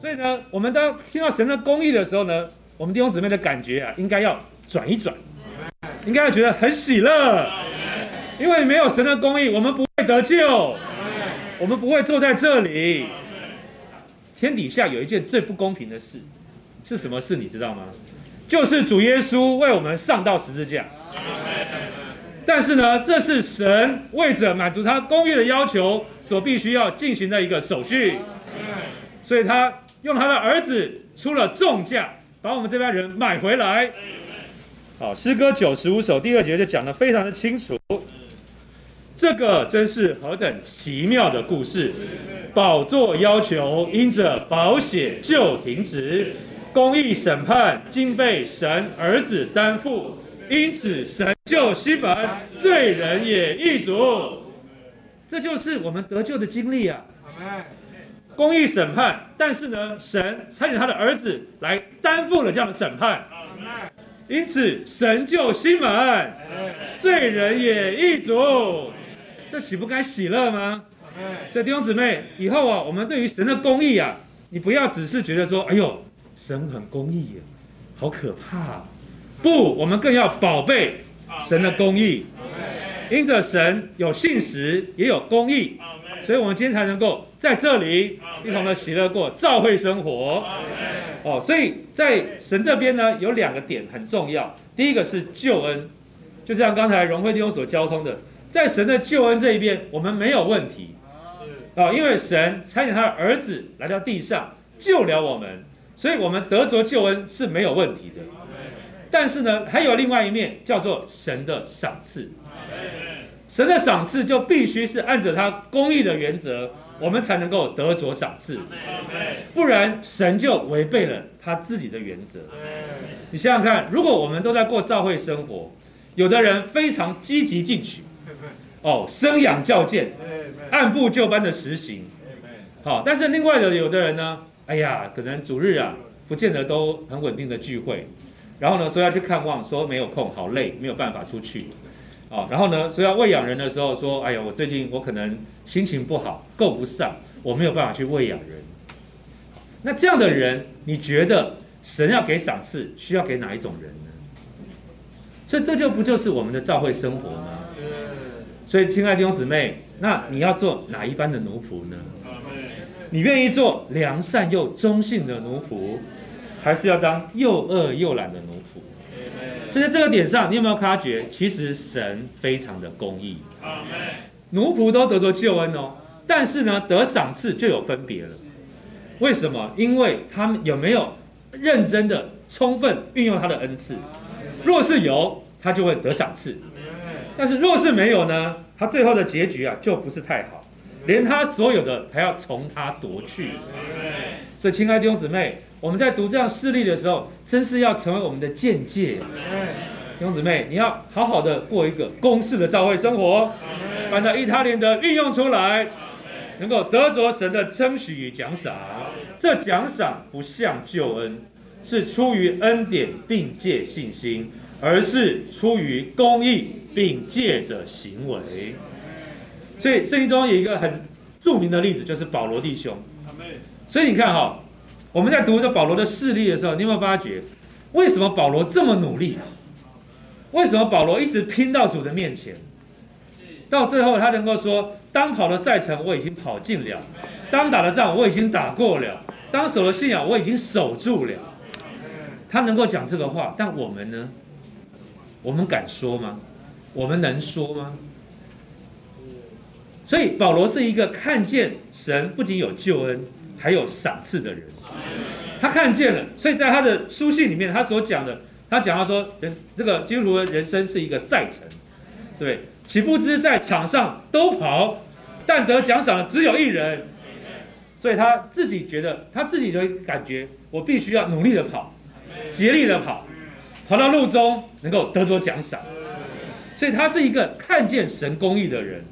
所以呢，我们当听到神的公义的时候呢，我们弟兄姊妹的感觉啊，应该要转一转，应该要觉得很喜乐，因为没有神的公义，我们不会得救，我们不会坐在这里。天底下有一件最不公平的事，是什么事？你知道吗？就是主耶稣为我们上到十字架。但是呢，这是神为着满足他公义的要求所必须要进行的一个手续。所以他用他的儿子出了重价，把我们这帮人买回来。好，诗歌九十五首第二节就讲得非常的清楚。这个真是何等奇妙的故事！宝座要求因着保险就停止，公义审判竟被神儿子担负，因此神救西本，罪人也易主。这就是我们得救的经历啊！公义审判，但是呢，神差遣他的儿子来担负了这样的审判，因此神就心门，罪人也易足。这岂不该喜乐吗？所以弟兄姊妹，以后啊，我们对于神的公义啊，你不要只是觉得说，哎呦，神很公义，好可怕。不，我们更要宝贝神的公义。因着神有信实，也有公义，所以我们今天才能够在这里一同的喜乐过照会生活。哦，所以在神这边呢，有两个点很重要。第一个是救恩，就像刚才荣辉弟兄所交通的。在神的救恩这一边，我们没有问题啊，因为神差遣他的儿子来到地上救了我们，所以我们得着救恩是没有问题的。但是呢，还有另外一面叫做神的赏赐，神的赏赐就必须是按着他公义的原则，我们才能够得着赏赐，不然神就违背了他自己的原则。你想想看，如果我们都在过教会生活，有的人非常积极进取。哦，生养教荐，按部就班的实行，好。但是另外的有的人呢，哎呀，可能主日啊，不见得都很稳定的聚会，然后呢说要去看望，说没有空，好累，没有办法出去，哦，然后呢说要喂养人的时候，说哎呀，我最近我可能心情不好，够不上，我没有办法去喂养人。那这样的人，你觉得神要给赏赐，需要给哪一种人呢？所以这就不就是我们的教会生活吗？所以，亲爱的弟兄姊妹，那你要做哪一般的奴仆呢？你愿意做良善又忠信的奴仆，还是要当又恶又懒的奴仆？所以在这个点上，你有没有发觉，其实神非常的公义。奴仆都得着救恩哦，但是呢，得赏赐就有分别了。为什么？因为他们有没有认真的、充分运用他的恩赐？若是有，他就会得赏赐。但是若是没有呢？他最后的结局啊，就不是太好，连他所有的还要从他夺去。所以，亲爱的弟兄姊妹，我们在读这样事例的时候，真是要成为我们的见解。弟兄姊妹，你要好好的过一个公式的教会生活，把那一他连的运用出来，能够得着神的称许与奖赏。这奖赏不像救恩，是出于恩典并借信心，而是出于公义。并借着行为，所以圣经中有一个很著名的例子，就是保罗弟兄。所以你看哈，我们在读这保罗的事例的时候，你有没有发觉，为什么保罗这么努力？为什么保罗一直拼到主的面前？到最后他能够说：“当跑的赛程我已经跑尽了，当打的仗我已经打过了，当守的信仰我已经守住了。”他能够讲这个话，但我们呢？我们敢说吗？我们能说吗？所以保罗是一个看见神不仅有救恩，还有赏赐的人。他看见了，所以在他的书信里面，他所讲的，他讲到说，人这个基督徒的人生是一个赛程，对，岂不知在场上都跑，但得奖赏的只有一人。所以他自己觉得，他自己就感觉，我必须要努力的跑，竭力的跑，跑到路中能够得着奖赏。所以他是一个看见神公义的人。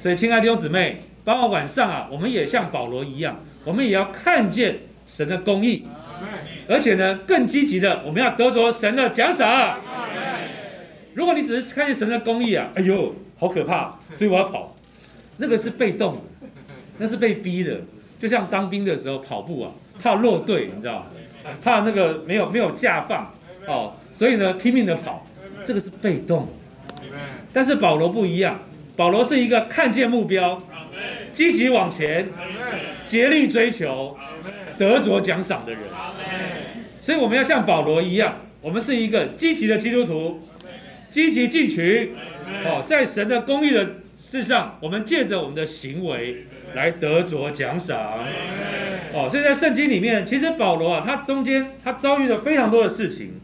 所以，亲爱的弟兄姊妹，包括晚上啊，我们也像保罗一样，我们也要看见神的公义，而且呢，更积极的，我们要得着神的奖赏。如果你只是看见神的公义啊，哎呦，好可怕，所以我要跑，那个是被动的，那是被逼的。就像当兵的时候跑步啊，怕落队，你知道吗？怕那个没有没有架放哦，所以呢拼命的跑，这个是被动。但是保罗不一样，保罗是一个看见目标，积极往前，竭力追求，得着奖赏的人。所以我们要像保罗一样，我们是一个积极的基督徒，积极进取。哦，在神的公义的事上，我们借着我们的行为来得着奖赏。哦，所以在圣经里面，其实保罗啊，他中间他遭遇了非常多的事情。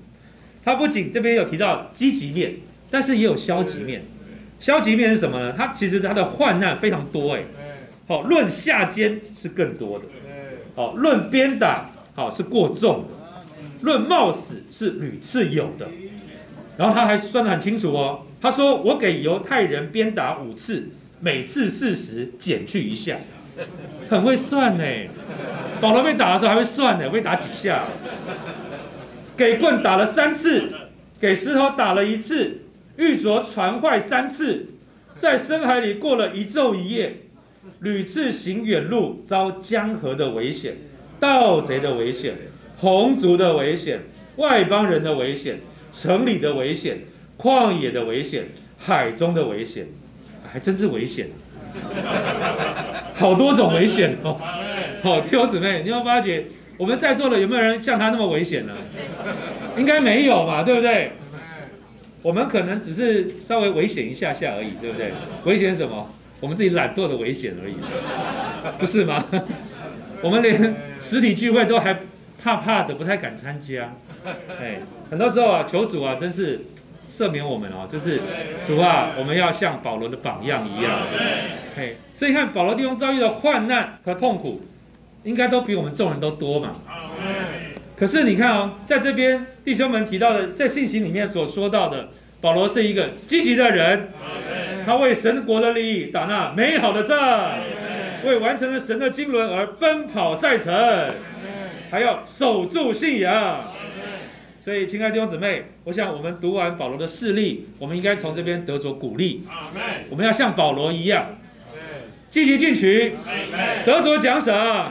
他不仅这边有提到积极面，但是也有消极面。消极面是什么呢？他其实他的患难非常多哎。好，论下监是更多的。好，论鞭打好是过重的。论冒死是屡次有的。然后他还算得很清楚哦。他说：“我给犹太人鞭打五次，每次四十，减去一下，很会算呢。保罗被打的时候还会算呢，会打几下？给棍打了三次，给石头打了一次，玉镯传坏三次，在深海里过了一昼一夜，屡次行远路，遭江河的危险，盗贼的危险，红族的危险，外邦人的危险，城里的危险。”旷野的危险，海中的危险，还真是危险，好多种危险哦。好，弟兄姊妹，你要发觉我们在座的有没有人像他那么危险呢？应该没有嘛，对不对？我们可能只是稍微危险一下下而已，对不对？危险什么？我们自己懒惰的危险而已，不是吗？我们连实体聚会都还怕怕的，不太敢参加。哎，很多时候啊，求主啊，真是。赦免我们哦，就是主啊，我们要像保罗的榜样一样。嘿，所以看保罗弟兄遭遇的患难和痛苦，应该都比我们众人都多嘛。可是你看哦，在这边弟兄们提到的，在信息里面所说到的，保罗是一个积极的人，他为神国的利益打那美好的仗，为完成了神的经纶而奔跑赛程，还要守住信仰。所以，亲爱的弟兄姊妹，我想我们读完保罗的事例，我们应该从这边得着鼓励。我们要像保罗一样，积极进取，得着奖赏。